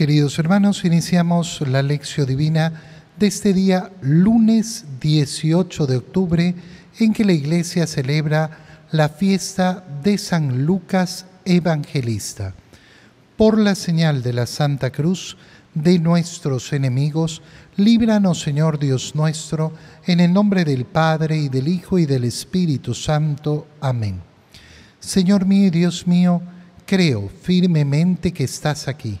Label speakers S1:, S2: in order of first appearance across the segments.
S1: Queridos hermanos, iniciamos la lección divina de este día lunes 18 de octubre en que la iglesia celebra la fiesta de San Lucas Evangelista. Por la señal de la Santa Cruz de nuestros enemigos, líbranos Señor Dios nuestro, en el nombre del Padre y del Hijo y del Espíritu Santo. Amén. Señor mío y Dios mío, creo firmemente que estás aquí,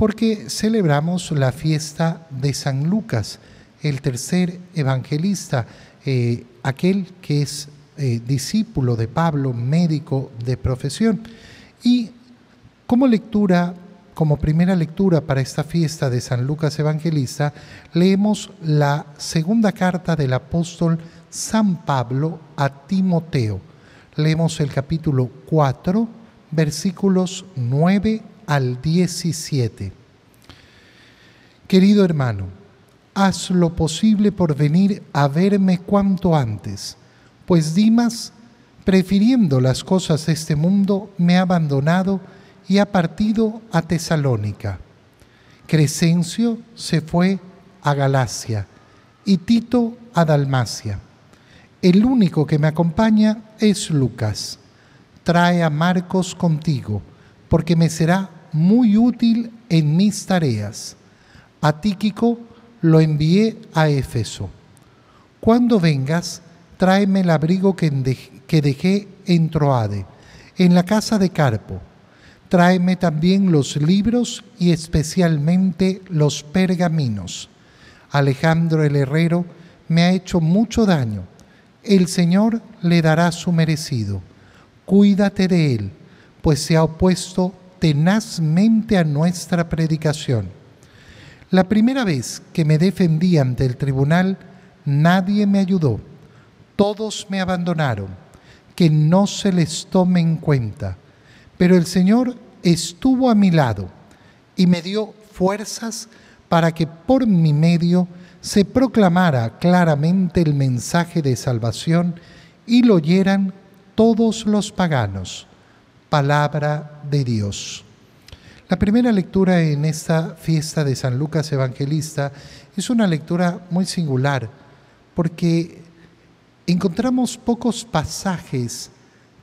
S1: porque celebramos la fiesta de San Lucas, el tercer evangelista, eh, aquel que es eh, discípulo de Pablo, médico de profesión. Y como lectura, como primera lectura para esta fiesta de San Lucas Evangelista, leemos la segunda carta del apóstol San Pablo a Timoteo leemos el capítulo 4, versículos 9 al 17. Querido hermano, haz lo posible por venir a verme cuanto antes, pues Dimas, prefiriendo las cosas de este mundo, me ha abandonado y ha partido a Tesalónica. Crescencio se fue a Galacia y Tito a Dalmacia. El único que me acompaña es Lucas. Trae a Marcos contigo, porque me será muy útil en mis tareas. A Tíquico lo envié a Éfeso. Cuando vengas, tráeme el abrigo que dejé en Troade, en la casa de Carpo. Tráeme también los libros y especialmente los pergaminos. Alejandro el herrero me ha hecho mucho daño el Señor le dará su merecido. Cuídate de él, pues se ha opuesto tenazmente a nuestra predicación. La primera vez que me defendí ante el tribunal, nadie me ayudó. Todos me abandonaron. Que no se les tome en cuenta. Pero el Señor estuvo a mi lado y me dio fuerzas para que por mi medio se proclamara claramente el mensaje de salvación y lo oyeran todos los paganos. Palabra de Dios. La primera lectura en esta fiesta de San Lucas Evangelista es una lectura muy singular porque encontramos pocos pasajes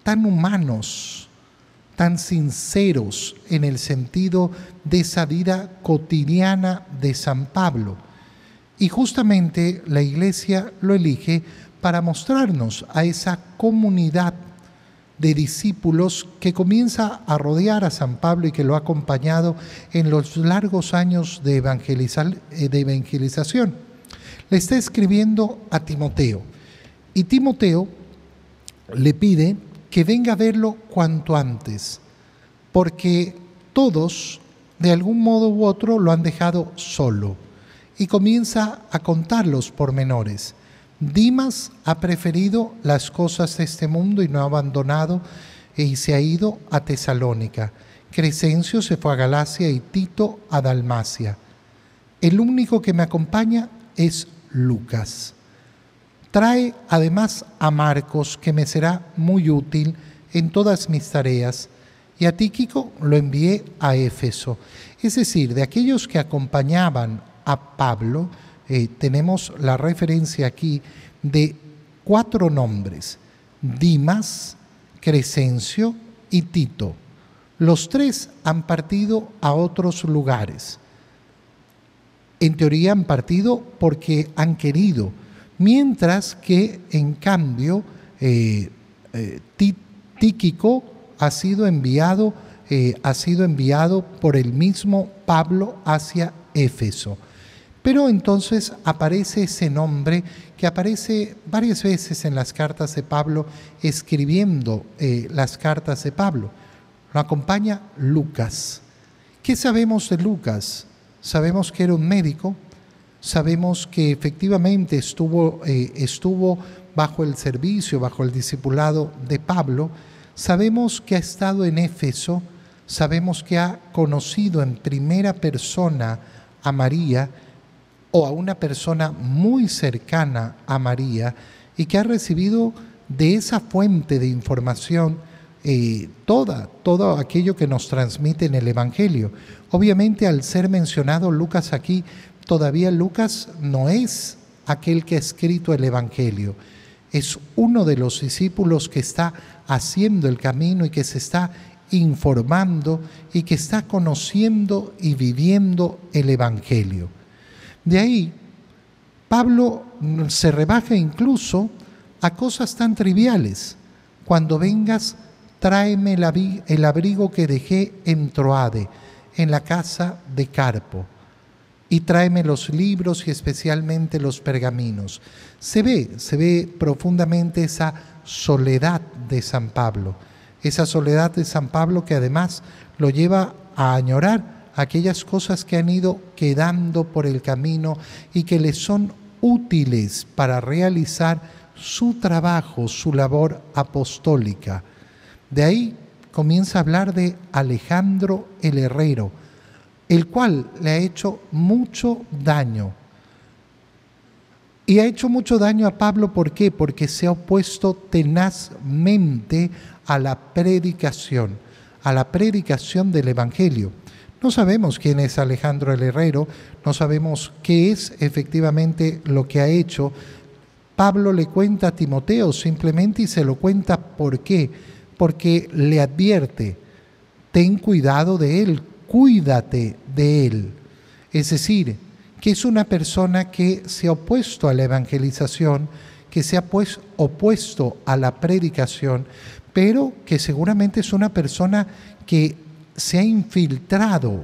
S1: tan humanos, tan sinceros en el sentido de esa vida cotidiana de San Pablo y justamente la iglesia lo elige para mostrarnos a esa comunidad de discípulos que comienza a rodear a San Pablo y que lo ha acompañado en los largos años de, eh, de evangelización. Le está escribiendo a Timoteo y Timoteo le pide que venga a verlo cuanto antes, porque todos, de algún modo u otro, lo han dejado solo y comienza a contar los pormenores. Dimas ha preferido las cosas de este mundo y no ha abandonado y se ha ido a Tesalónica. Crescencio se fue a Galacia y Tito a Dalmacia. El único que me acompaña es Lucas. Trae además a Marcos, que me será muy útil en todas mis tareas, y a Tíquico lo envié a Éfeso. Es decir, de aquellos que acompañaban a Pablo, eh, tenemos la referencia aquí de cuatro nombres, Dimas, Crescencio y Tito. Los tres han partido a otros lugares. En teoría han partido porque han querido, mientras que en cambio eh, eh, Tíquico ha sido enviado, ha sido enviado por el mismo Pablo hacia Éfeso. Pero entonces aparece ese nombre que aparece varias veces en las cartas de Pablo, escribiendo eh, las cartas de Pablo. Lo acompaña Lucas. ¿Qué sabemos de Lucas? Sabemos que era un médico, sabemos que efectivamente estuvo, eh, estuvo bajo el servicio, bajo el discipulado de Pablo, sabemos que ha estado en Éfeso, sabemos que ha conocido en primera persona a María o a una persona muy cercana a María y que ha recibido de esa fuente de información eh, toda, todo aquello que nos transmite en el Evangelio. Obviamente al ser mencionado Lucas aquí, todavía Lucas no es aquel que ha escrito el Evangelio, es uno de los discípulos que está haciendo el camino y que se está informando y que está conociendo y viviendo el Evangelio. De ahí, Pablo se rebaja incluso a cosas tan triviales. Cuando vengas, tráeme el abrigo que dejé en Troade, en la casa de Carpo, y tráeme los libros y especialmente los pergaminos. Se ve, se ve profundamente esa soledad de San Pablo, esa soledad de San Pablo que además lo lleva a añorar aquellas cosas que han ido quedando por el camino y que le son útiles para realizar su trabajo, su labor apostólica. De ahí comienza a hablar de Alejandro el Herrero, el cual le ha hecho mucho daño. Y ha hecho mucho daño a Pablo, ¿por qué? Porque se ha opuesto tenazmente a la predicación, a la predicación del Evangelio. No sabemos quién es Alejandro el Herrero, no sabemos qué es efectivamente lo que ha hecho. Pablo le cuenta a Timoteo simplemente y se lo cuenta por qué porque le advierte, ten cuidado de él, cuídate de él. Es decir, que es una persona que se ha opuesto a la evangelización, que se ha pues opuesto a la predicación, pero que seguramente es una persona que se ha infiltrado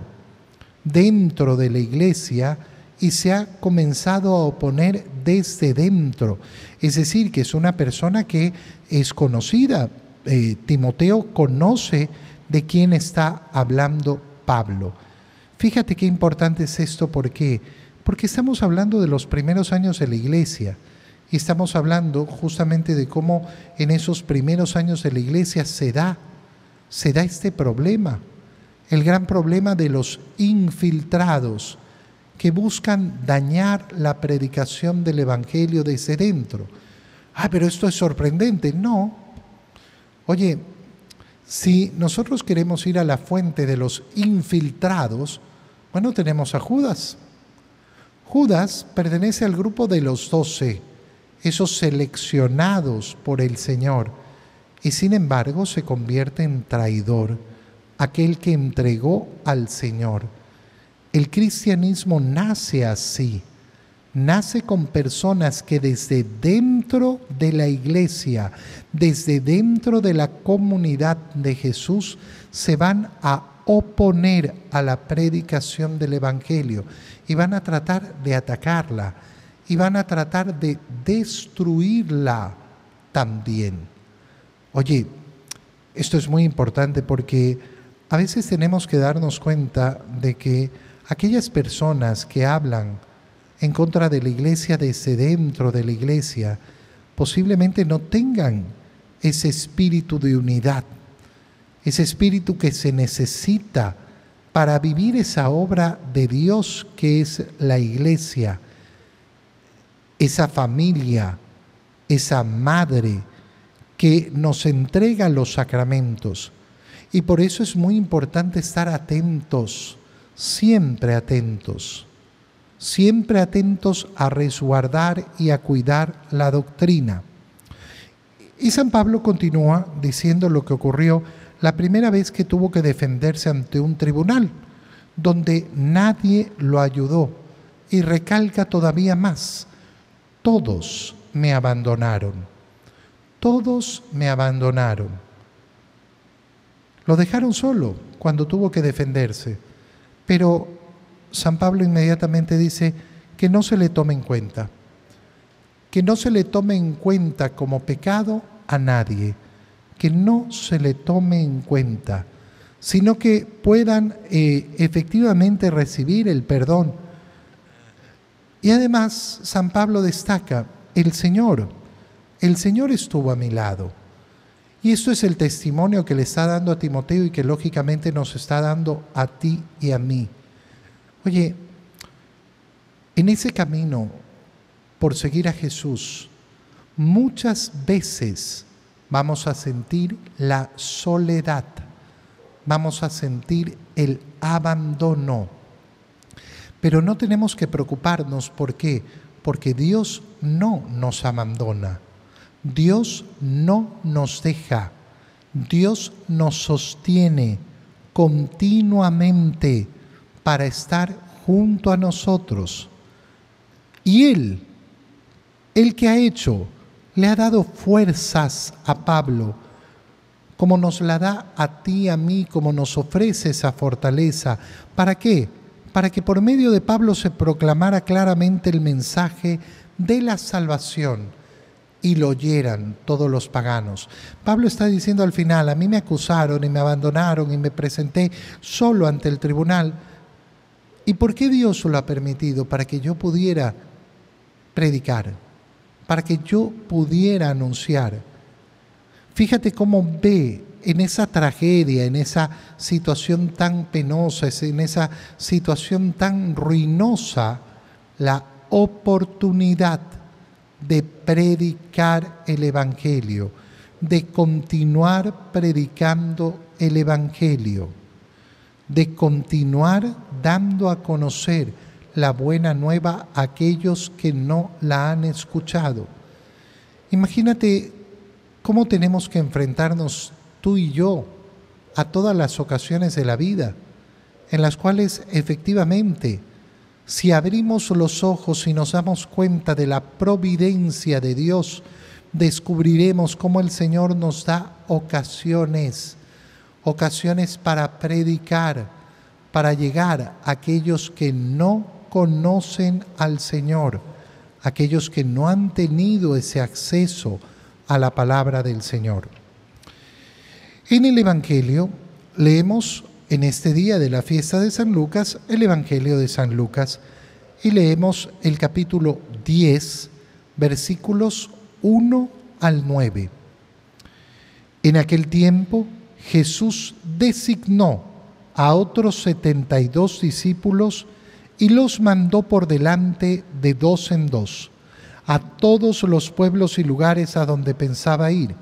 S1: dentro de la iglesia y se ha comenzado a oponer desde dentro. Es decir, que es una persona que es conocida eh, Timoteo conoce de quién está hablando Pablo. Fíjate qué importante es esto, ¿por qué? Porque estamos hablando de los primeros años de la iglesia y estamos hablando justamente de cómo en esos primeros años de la iglesia se da, se da este problema, el gran problema de los infiltrados que buscan dañar la predicación del Evangelio desde dentro. Ah, pero esto es sorprendente. No, Oye, si nosotros queremos ir a la fuente de los infiltrados, bueno, tenemos a Judas. Judas pertenece al grupo de los doce, esos seleccionados por el Señor, y sin embargo se convierte en traidor, aquel que entregó al Señor. El cristianismo nace así nace con personas que desde dentro de la iglesia, desde dentro de la comunidad de Jesús, se van a oponer a la predicación del Evangelio y van a tratar de atacarla y van a tratar de destruirla también. Oye, esto es muy importante porque a veces tenemos que darnos cuenta de que aquellas personas que hablan en contra de la iglesia desde dentro de la iglesia, posiblemente no tengan ese espíritu de unidad, ese espíritu que se necesita para vivir esa obra de Dios que es la iglesia, esa familia, esa madre que nos entrega los sacramentos. Y por eso es muy importante estar atentos, siempre atentos siempre atentos a resguardar y a cuidar la doctrina. Y San Pablo continúa diciendo lo que ocurrió la primera vez que tuvo que defenderse ante un tribunal, donde nadie lo ayudó, y recalca todavía más, todos me abandonaron, todos me abandonaron. Lo dejaron solo cuando tuvo que defenderse, pero San Pablo inmediatamente dice que no se le tome en cuenta, que no se le tome en cuenta como pecado a nadie, que no se le tome en cuenta, sino que puedan eh, efectivamente recibir el perdón. Y además, San Pablo destaca, el Señor, el Señor estuvo a mi lado. Y esto es el testimonio que le está dando a Timoteo y que lógicamente nos está dando a ti y a mí. Oye, en ese camino por seguir a Jesús, muchas veces vamos a sentir la soledad, vamos a sentir el abandono. Pero no tenemos que preocuparnos, ¿por qué? Porque Dios no nos abandona, Dios no nos deja, Dios nos sostiene continuamente para estar junto a nosotros. Y Él, el que ha hecho, le ha dado fuerzas a Pablo, como nos la da a ti, a mí, como nos ofrece esa fortaleza. ¿Para qué? Para que por medio de Pablo se proclamara claramente el mensaje de la salvación y lo oyeran todos los paganos. Pablo está diciendo al final, a mí me acusaron y me abandonaron y me presenté solo ante el tribunal. ¿Y por qué Dios lo ha permitido? Para que yo pudiera predicar para que yo pudiera anunciar. Fíjate cómo ve en esa tragedia, en esa situación tan penosa, en esa situación tan ruinosa, la oportunidad de predicar el Evangelio, de continuar predicando el Evangelio, de continuar dando a conocer la buena nueva a aquellos que no la han escuchado. Imagínate cómo tenemos que enfrentarnos tú y yo a todas las ocasiones de la vida, en las cuales efectivamente, si abrimos los ojos y nos damos cuenta de la providencia de Dios, descubriremos cómo el Señor nos da ocasiones, ocasiones para predicar, para llegar a aquellos que no conocen al Señor, aquellos que no han tenido ese acceso a la palabra del Señor. En el Evangelio leemos en este día de la fiesta de San Lucas el Evangelio de San Lucas y leemos el capítulo 10, versículos 1 al 9. En aquel tiempo Jesús designó a otros 72 discípulos y los mandó por delante de dos en dos a todos los pueblos y lugares a donde pensaba ir,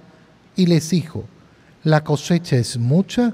S1: y les dijo, la cosecha es mucha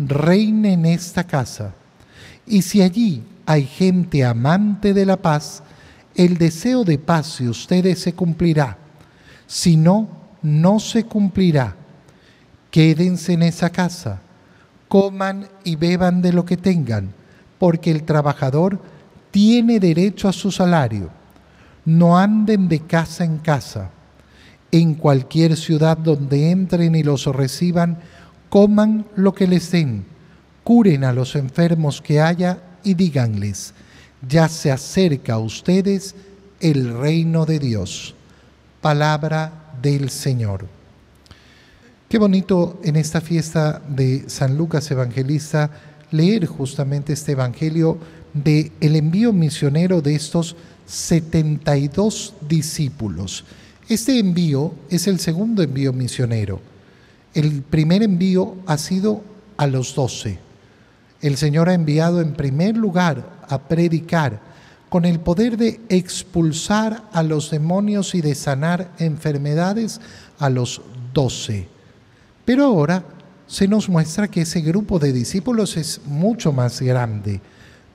S1: reine en esta casa. Y si allí hay gente amante de la paz, el deseo de paz de ustedes se cumplirá. Si no, no se cumplirá. Quédense en esa casa, coman y beban de lo que tengan, porque el trabajador tiene derecho a su salario. No anden de casa en casa. En cualquier ciudad donde entren y los reciban, coman lo que les den, curen a los enfermos que haya y díganles, ya se acerca a ustedes el reino de Dios. Palabra del Señor. Qué bonito en esta fiesta de San Lucas Evangelista leer justamente este Evangelio de el envío misionero de estos 72 discípulos. Este envío es el segundo envío misionero. El primer envío ha sido a los doce. El Señor ha enviado en primer lugar a predicar con el poder de expulsar a los demonios y de sanar enfermedades a los doce. Pero ahora se nos muestra que ese grupo de discípulos es mucho más grande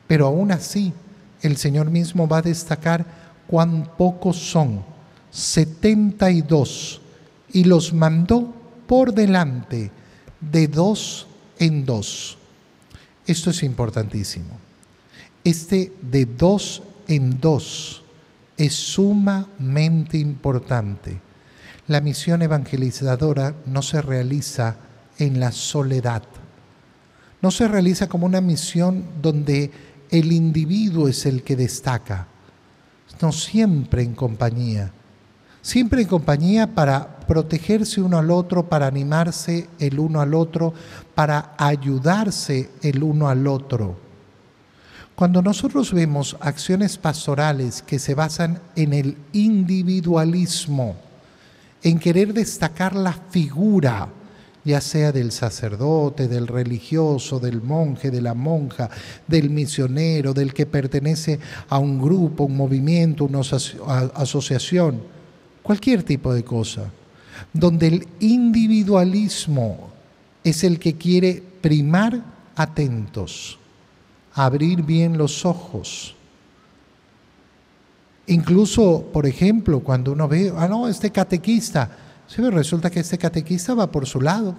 S1: pero aún así, el Señor mismo va a destacar cuán pocos son, 72, y los mandó por delante de dos en dos. Esto es importantísimo. Este de dos en dos es sumamente importante. La misión evangelizadora no se realiza en la soledad. No se realiza como una misión donde el individuo es el que destaca, no siempre en compañía. Siempre en compañía para protegerse uno al otro, para animarse el uno al otro, para ayudarse el uno al otro. Cuando nosotros vemos acciones pastorales que se basan en el individualismo, en querer destacar la figura, ya sea del sacerdote, del religioso, del monje, de la monja, del misionero, del que pertenece a un grupo, un movimiento, una asociación, cualquier tipo de cosa, donde el individualismo es el que quiere primar atentos abrir bien los ojos. Incluso, por ejemplo, cuando uno ve, ah, no, este catequista, sí, resulta que este catequista va por su lado.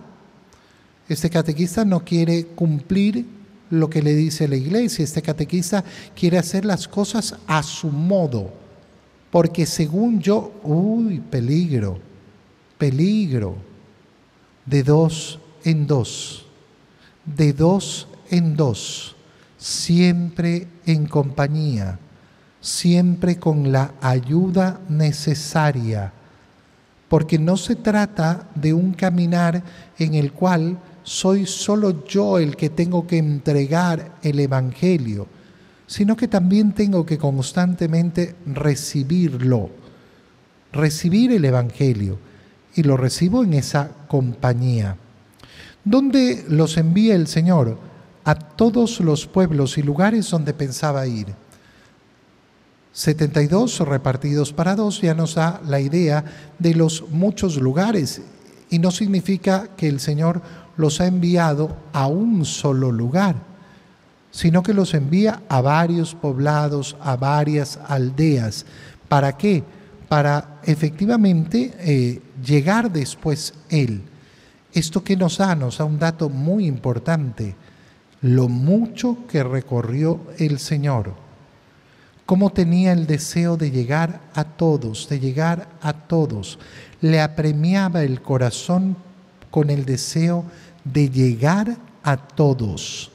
S1: Este catequista no quiere cumplir lo que le dice la iglesia. Este catequista quiere hacer las cosas a su modo. Porque según yo, uy, peligro, peligro, de dos en dos, de dos en dos siempre en compañía, siempre con la ayuda necesaria, porque no se trata de un caminar en el cual soy solo yo el que tengo que entregar el Evangelio, sino que también tengo que constantemente recibirlo, recibir el Evangelio, y lo recibo en esa compañía. ¿Dónde los envía el Señor? a todos los pueblos y lugares donde pensaba ir. 72 repartidos para dos ya nos da la idea de los muchos lugares y no significa que el Señor los ha enviado a un solo lugar, sino que los envía a varios poblados, a varias aldeas. ¿Para qué? Para efectivamente eh, llegar después Él. Esto que nos da, nos da un dato muy importante lo mucho que recorrió el Señor, cómo tenía el deseo de llegar a todos, de llegar a todos. Le apremiaba el corazón con el deseo de llegar a todos.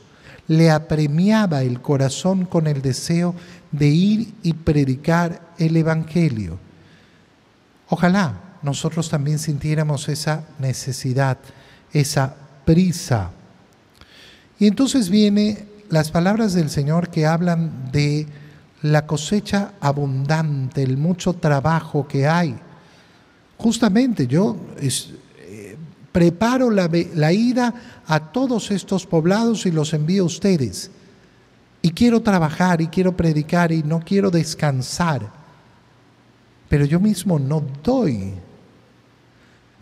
S1: Le apremiaba el corazón con el deseo de ir y predicar el Evangelio. Ojalá nosotros también sintiéramos esa necesidad, esa prisa y entonces viene las palabras del Señor que hablan de la cosecha abundante, el mucho trabajo que hay. Justamente yo preparo la, la ida a todos estos poblados y los envío a ustedes. Y quiero trabajar y quiero predicar y no quiero descansar. Pero yo mismo no doy.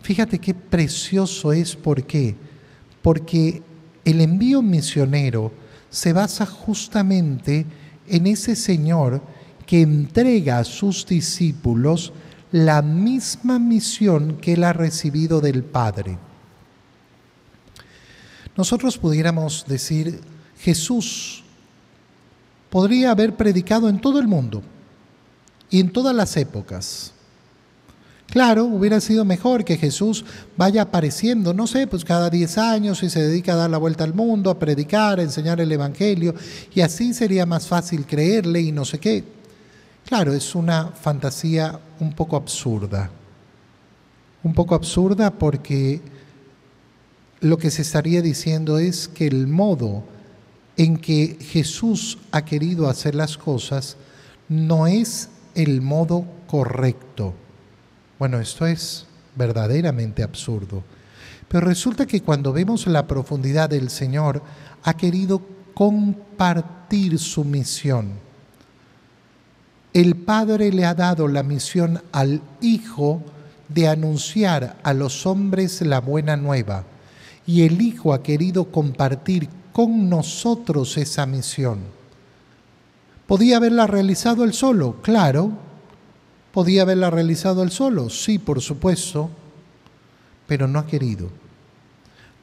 S1: Fíjate qué precioso es, ¿por qué? Porque el envío misionero se basa justamente en ese Señor que entrega a sus discípulos la misma misión que él ha recibido del Padre. Nosotros pudiéramos decir, Jesús podría haber predicado en todo el mundo y en todas las épocas. Claro, hubiera sido mejor que Jesús vaya apareciendo, no sé, pues cada 10 años y se dedica a dar la vuelta al mundo, a predicar, a enseñar el Evangelio, y así sería más fácil creerle y no sé qué. Claro, es una fantasía un poco absurda. Un poco absurda porque lo que se estaría diciendo es que el modo en que Jesús ha querido hacer las cosas no es el modo correcto. Bueno, esto es verdaderamente absurdo. Pero resulta que cuando vemos la profundidad del Señor, ha querido compartir su misión. El Padre le ha dado la misión al Hijo de anunciar a los hombres la buena nueva. Y el Hijo ha querido compartir con nosotros esa misión. ¿Podía haberla realizado él solo? Claro, ¿Podía haberla realizado él solo? Sí, por supuesto, pero no ha querido.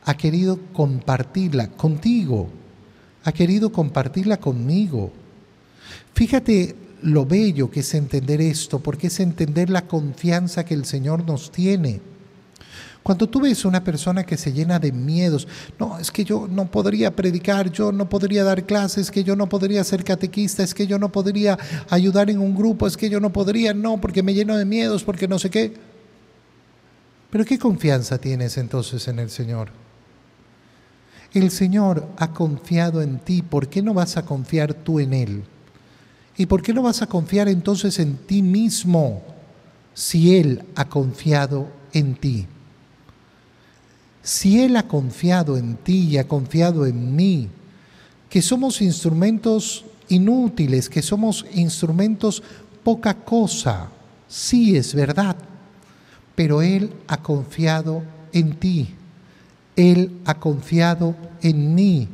S1: Ha querido compartirla contigo, ha querido compartirla conmigo. Fíjate lo bello que es entender esto, porque es entender la confianza que el Señor nos tiene. Cuando tú ves una persona que se llena de miedos, no, es que yo no podría predicar, yo no podría dar clases, que yo no podría ser catequista, es que yo no podría ayudar en un grupo, es que yo no podría, no, porque me lleno de miedos, porque no sé qué. Pero ¿qué confianza tienes entonces en el Señor? El Señor ha confiado en ti, ¿por qué no vas a confiar tú en Él? ¿Y por qué no vas a confiar entonces en ti mismo si Él ha confiado en ti? Si Él ha confiado en ti y ha confiado en mí, que somos instrumentos inútiles, que somos instrumentos poca cosa, sí es verdad, pero Él ha confiado en ti, Él ha confiado en mí.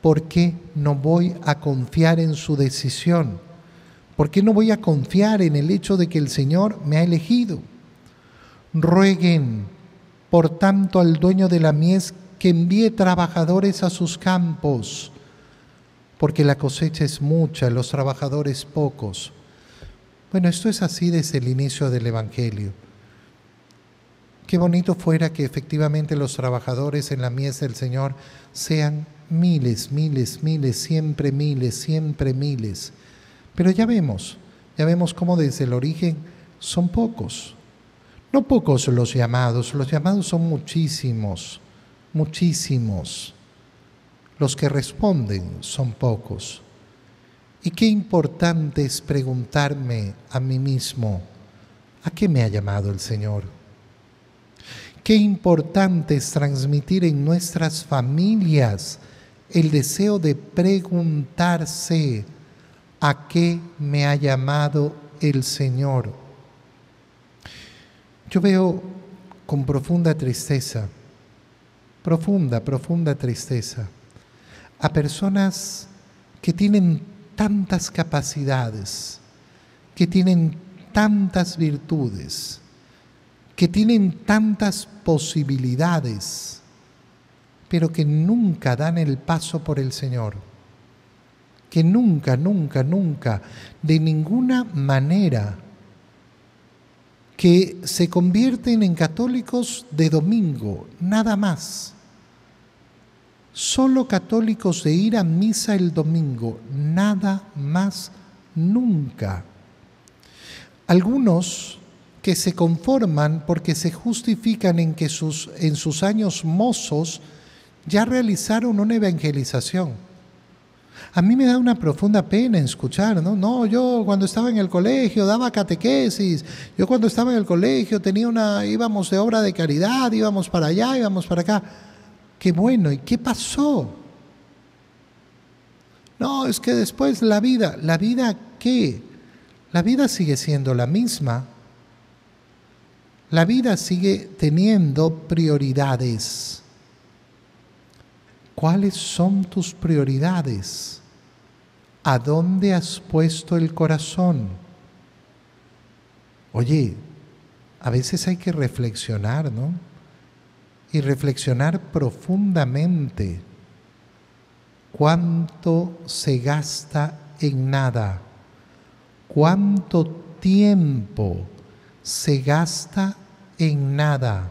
S1: ¿Por qué no voy a confiar en su decisión? ¿Por qué no voy a confiar en el hecho de que el Señor me ha elegido? Rueguen, por tanto, al dueño de la mies que envíe trabajadores a sus campos, porque la cosecha es mucha, los trabajadores pocos. Bueno, esto es así desde el inicio del Evangelio. Qué bonito fuera que efectivamente los trabajadores en la mies del Señor sean miles, miles, miles, siempre miles, siempre miles. Pero ya vemos, ya vemos cómo desde el origen son pocos. No pocos los llamados, los llamados son muchísimos, muchísimos. Los que responden son pocos. Y qué importante es preguntarme a mí mismo, ¿a qué me ha llamado el Señor? Qué importante es transmitir en nuestras familias el deseo de preguntarse a qué me ha llamado el Señor. Yo veo con profunda tristeza, profunda, profunda tristeza, a personas que tienen tantas capacidades, que tienen tantas virtudes, que tienen tantas posibilidades, pero que nunca dan el paso por el Señor, que nunca, nunca, nunca, de ninguna manera, que se convierten en católicos de domingo, nada más. Solo católicos de ir a misa el domingo, nada más, nunca. Algunos que se conforman porque se justifican en que sus, en sus años mozos ya realizaron una evangelización. A mí me da una profunda pena escuchar, ¿no? No, yo cuando estaba en el colegio daba catequesis, yo cuando estaba en el colegio tenía una, íbamos de obra de caridad, íbamos para allá, íbamos para acá. Qué bueno, ¿y qué pasó? No, es que después la vida, ¿la vida qué? La vida sigue siendo la misma, la vida sigue teniendo prioridades. ¿Cuáles son tus prioridades? ¿A dónde has puesto el corazón? Oye, a veces hay que reflexionar, ¿no? Y reflexionar profundamente. ¿Cuánto se gasta en nada? ¿Cuánto tiempo? se gasta en nada.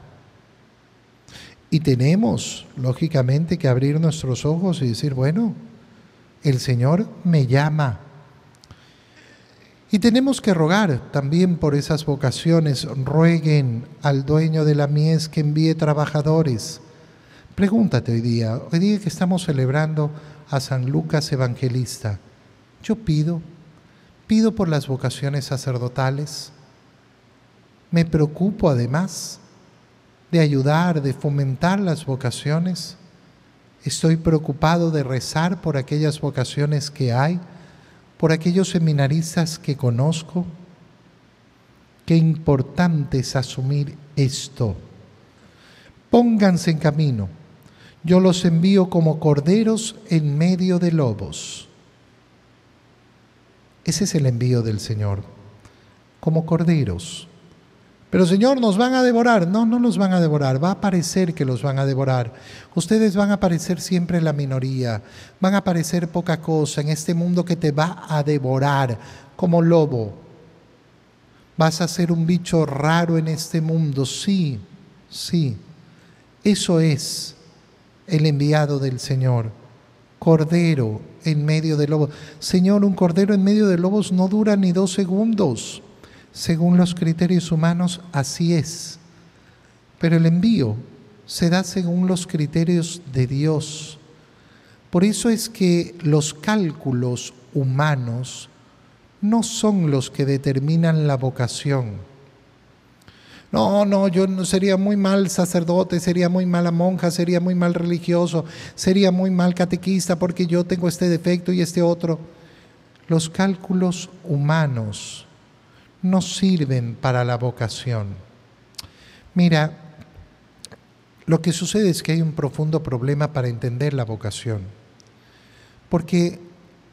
S1: Y tenemos, lógicamente, que abrir nuestros ojos y decir, bueno, el Señor me llama. Y tenemos que rogar también por esas vocaciones. Rueguen al dueño de la mies que envíe trabajadores. Pregúntate hoy día, hoy día que estamos celebrando a San Lucas Evangelista, yo pido, pido por las vocaciones sacerdotales, me preocupo además de ayudar, de fomentar las vocaciones. Estoy preocupado de rezar por aquellas vocaciones que hay, por aquellos seminaristas que conozco. Qué importante es asumir esto. Pónganse en camino. Yo los envío como corderos en medio de lobos. Ese es el envío del Señor, como corderos Pero Señor, nos van a devorar. No, no los van a devorar. Va a parecer que los van a devorar. Ustedes van a parecer siempre la minoría. Van a parecer poca cosa en este mundo que te va a devorar como lobo. Vas a ser un bicho raro en este mundo. Sí, sí. Eso es el enviado del Señor. Cordero en medio de lobos. Señor, un cordero en medio de lobos no dura ni dos segundos según los criterios humanos, así es. Pero el envío se da según los criterios de Dios. Por eso es que los cálculos humanos no son los que determinan la vocación. No, no, yo sería muy mal sacerdote, sería muy mala monja, sería muy mal religioso, sería muy mal catequista porque yo tengo este defecto y este otro. Los cálculos humanos no sirven para la vocación. Mira, lo que sucede es que hay un profundo problema para entender la vocación, porque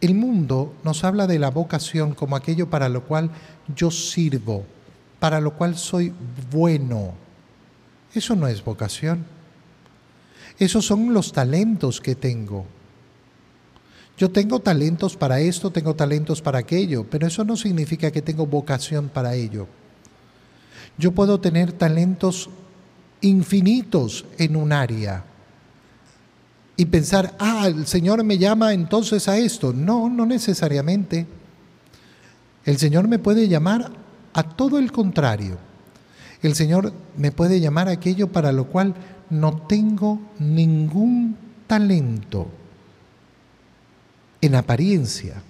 S1: el mundo nos habla de la vocación como aquello para lo cual yo sirvo, para lo cual soy bueno. Eso no es vocación. Esos son los talentos que tengo. Yo tengo talentos para esto, tengo talentos para aquello, pero eso no significa que tengo vocación para ello. Yo puedo tener talentos infinitos en un área y pensar, ah, el Señor me llama entonces a esto. No, no necesariamente. El Señor me puede llamar a todo el contrario. El Señor me puede llamar a aquello para lo cual no tengo ningún talento en apariencia,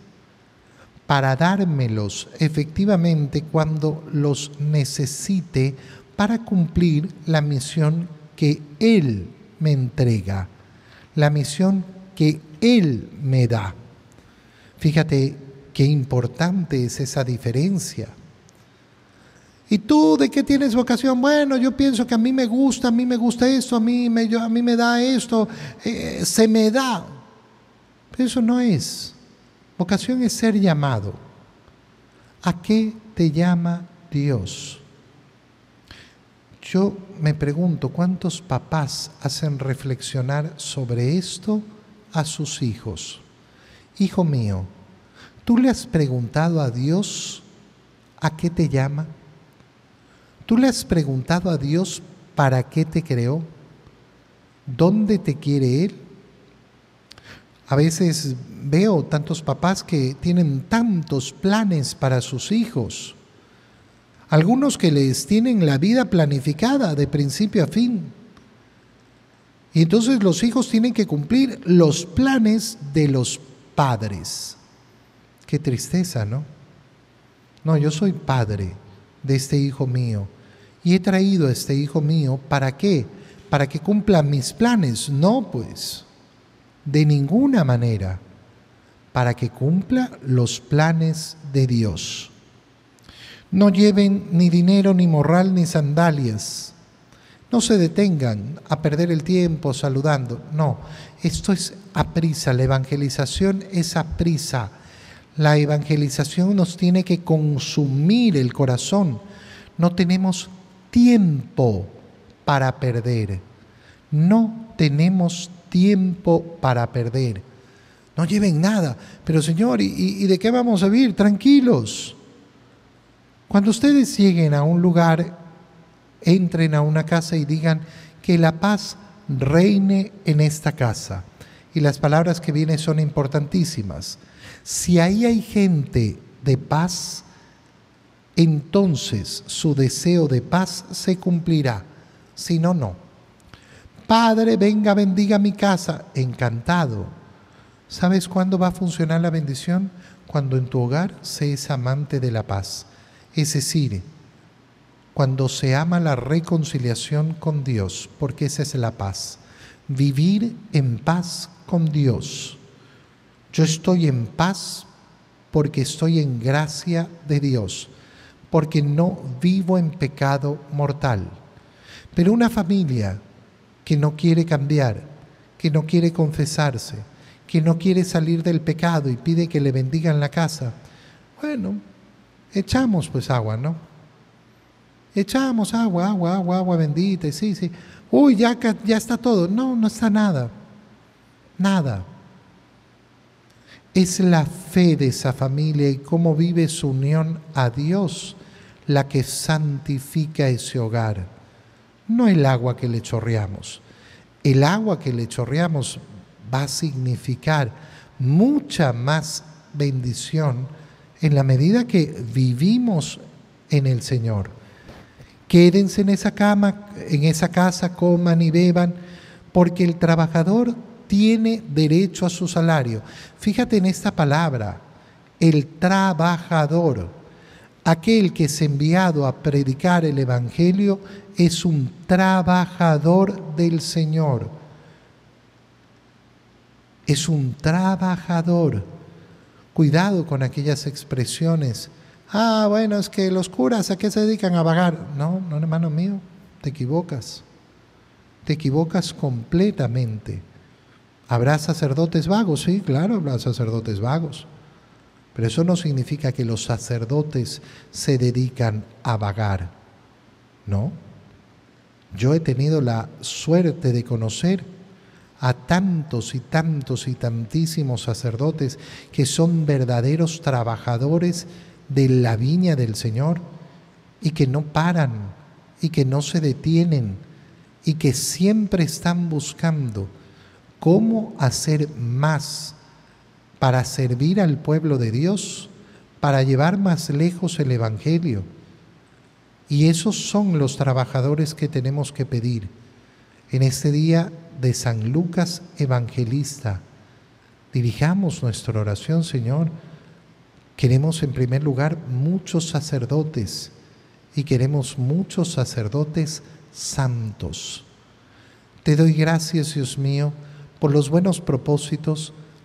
S1: para dármelos efectivamente cuando los necesite para cumplir la misión que Él me entrega, la misión que Él me da. Fíjate qué importante es esa diferencia. ¿Y tú de qué tienes vocación? Bueno, yo pienso que a mí me gusta, a mí me gusta esto, a mí me, a mí me da esto, eh, se me da. Pero eso no es. Vocación es ser llamado. ¿A qué te llama Dios? Yo me pregunto cuántos papás hacen reflexionar sobre esto a sus hijos. Hijo mío, ¿tú le has preguntado a Dios a qué te llama? ¿Tú le has preguntado a Dios para qué te creó? ¿Dónde te quiere Él? A veces veo tantos papás que tienen tantos planes para sus hijos. Algunos que les tienen la vida planificada de principio a fin. Y entonces los hijos tienen que cumplir los planes de los padres. Qué tristeza, ¿no? No, yo soy padre de este hijo mío y he traído a este hijo mío para qué? Para que cumpla mis planes. No, pues de ninguna manera para que cumpla los planes de Dios. No lleven ni dinero, ni morral, ni sandalias. No se detengan a perder el tiempo saludando. No, esto es a prisa. La evangelización es a prisa. La evangelización nos tiene que consumir el corazón. No tenemos tiempo para perder. No tenemos tiempo para perder. No lleven nada. Pero Señor, ¿y, de qué vamos a vivir? Tranquilos. Cuando ustedes lleguen a un lugar, entren a una casa y digan que la paz reine en esta casa. Y las palabras que vienen son importantísimas. Si ahí hay gente de paz, entonces su deseo de paz se cumplirá. Si no, no. Padre, venga, bendiga mi casa. Encantado. ¿Sabes cuándo va a funcionar la bendición? Cuando en tu hogar se es amante de la paz. Es decir, cuando se ama la reconciliación con Dios, porque esa es la paz. Vivir en paz con Dios. Yo estoy en paz porque estoy en gracia de Dios, porque no vivo en pecado mortal. Pero una familia que no quiere cambiar, que no quiere confesarse, que no quiere salir del pecado y pide que le bendigan la casa, bueno, echamos pues agua, ¿no? Echamos agua, agua, agua, agua bendita, sí, sí. Uy, ya, ya está todo. No, no está nada. Nada. Es la fe de esa familia y cómo vive su unión a Dios la que santifica ese hogar. No el agua que le chorreamos. El agua que le chorreamos va a significar mucha más bendición en la medida que vivimos en el Señor. Quédense en esa cama, en esa casa, coman y beban, porque el trabajador tiene derecho a su salario. Fíjate en esta palabra, el trabajador. Aquel que es enviado a predicar el Evangelio es un trabajador del Señor. Es un trabajador. Cuidado con aquellas expresiones. Ah, bueno, es que los curas a qué se dedican a vagar. No, no, hermano mío, te equivocas. Te equivocas completamente. ¿Habrá sacerdotes vagos? Sí, claro, habrá sacerdotes vagos. Pero eso no significa que los sacerdotes se dedican a vagar. No. Yo he tenido la suerte de conocer a tantos y tantos y tantísimos sacerdotes que son verdaderos trabajadores de la viña del Señor y que no paran y que no se detienen y que siempre están buscando cómo hacer más para servir al pueblo de Dios, para llevar más lejos el Evangelio. Y esos son los trabajadores que tenemos que pedir en este día de San Lucas Evangelista. Dirijamos nuestra oración, Señor. Queremos en primer lugar muchos sacerdotes y queremos muchos sacerdotes santos. Te doy gracias, Dios mío, por los buenos propósitos,